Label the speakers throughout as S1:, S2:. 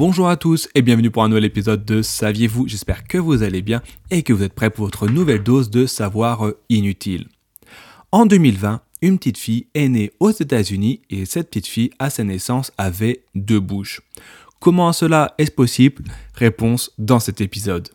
S1: Bonjour à tous et bienvenue pour un nouvel épisode de Saviez-vous? J'espère que vous allez bien et que vous êtes prêts pour votre nouvelle dose de savoir euh, inutile. En 2020, une petite fille est née aux États-Unis et cette petite fille, à sa naissance, avait deux bouches. Comment cela est possible? Réponse dans cet épisode.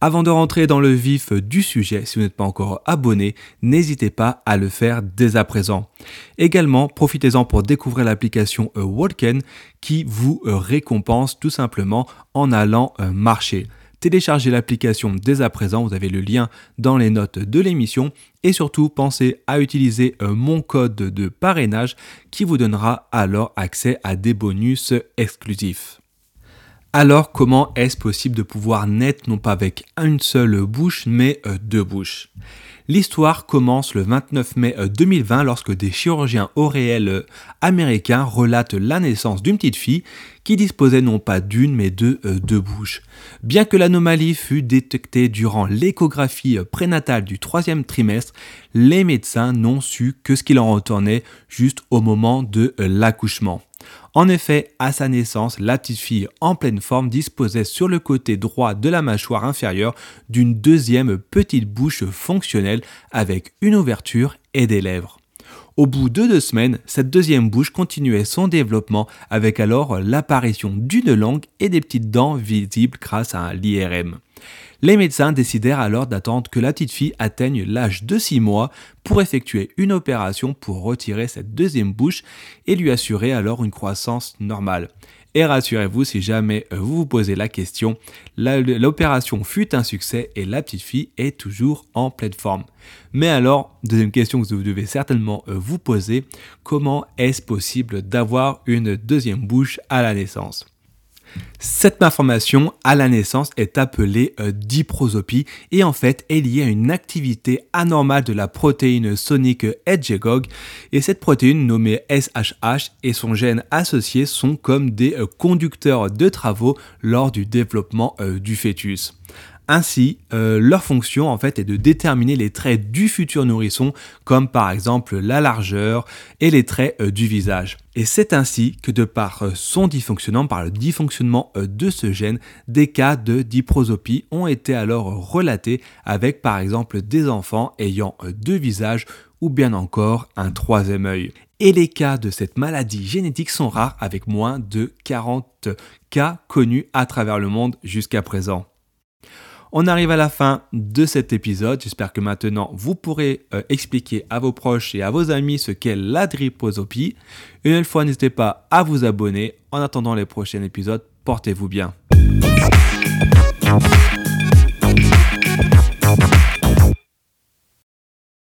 S1: Avant de rentrer dans le vif du sujet, si vous n'êtes pas encore abonné, n'hésitez pas à le faire dès à présent. Également, profitez-en pour découvrir l'application euh, Walken qui vous euh, récompense tout simplement en allant euh, marcher. Téléchargez l'application dès à présent, vous avez le lien dans les notes de l'émission et surtout pensez à utiliser mon code de parrainage qui vous donnera alors accès à des bonus exclusifs. Alors comment est-ce possible de pouvoir naître non pas avec une seule bouche mais euh, deux bouches? L'histoire commence le 29 mai 2020 euh, lorsque des chirurgiens au réel euh, américains relatent la naissance d'une petite fille qui disposait non pas d'une mais de deux bouches. Bien que l'anomalie fût détectée durant l'échographie prénatale du troisième trimestre, les médecins n'ont su que ce qu'il en retournait juste au moment de l'accouchement. En effet, à sa naissance, la petite fille en pleine forme disposait sur le côté droit de la mâchoire inférieure d'une deuxième petite bouche fonctionnelle avec une ouverture et des lèvres. Au bout de deux semaines, cette deuxième bouche continuait son développement avec alors l'apparition d'une langue et des petites dents visibles grâce à l'IRM. Les médecins décidèrent alors d'attendre que la petite fille atteigne l'âge de 6 mois pour effectuer une opération pour retirer cette deuxième bouche et lui assurer alors une croissance normale. Et rassurez-vous, si jamais euh, vous vous posez la question, l'opération fut un succès et la petite fille est toujours en pleine forme. Mais alors, deuxième question que vous devez certainement euh, vous poser, comment est-ce possible d'avoir une deuxième bouche à la naissance? Cette malformation à la naissance est appelée euh, diprosopie et en fait est liée à une activité anormale de la protéine sonique Hedgehog et cette protéine nommée SHH et son gène associé sont comme des euh, conducteurs de travaux lors du développement euh, du fœtus. Ainsi, euh, leur fonction en fait est de déterminer les traits du futur nourrisson, comme par exemple la largeur et les traits euh, du visage. Et c'est ainsi que de par euh, son dysfonctionnement, par le dysfonctionnement de ce gène, des cas de diprosopie ont été alors relatés avec par exemple des enfants ayant deux visages ou bien encore un troisième œil. Et les cas de cette maladie génétique sont rares avec moins de 40 cas connus à travers le monde jusqu'à présent. On arrive à la fin de cet épisode. J'espère que maintenant vous pourrez euh, expliquer à vos proches et à vos amis ce qu'est la driposopie. Une fois, n'hésitez pas à vous abonner. En attendant les prochains épisodes, portez-vous bien.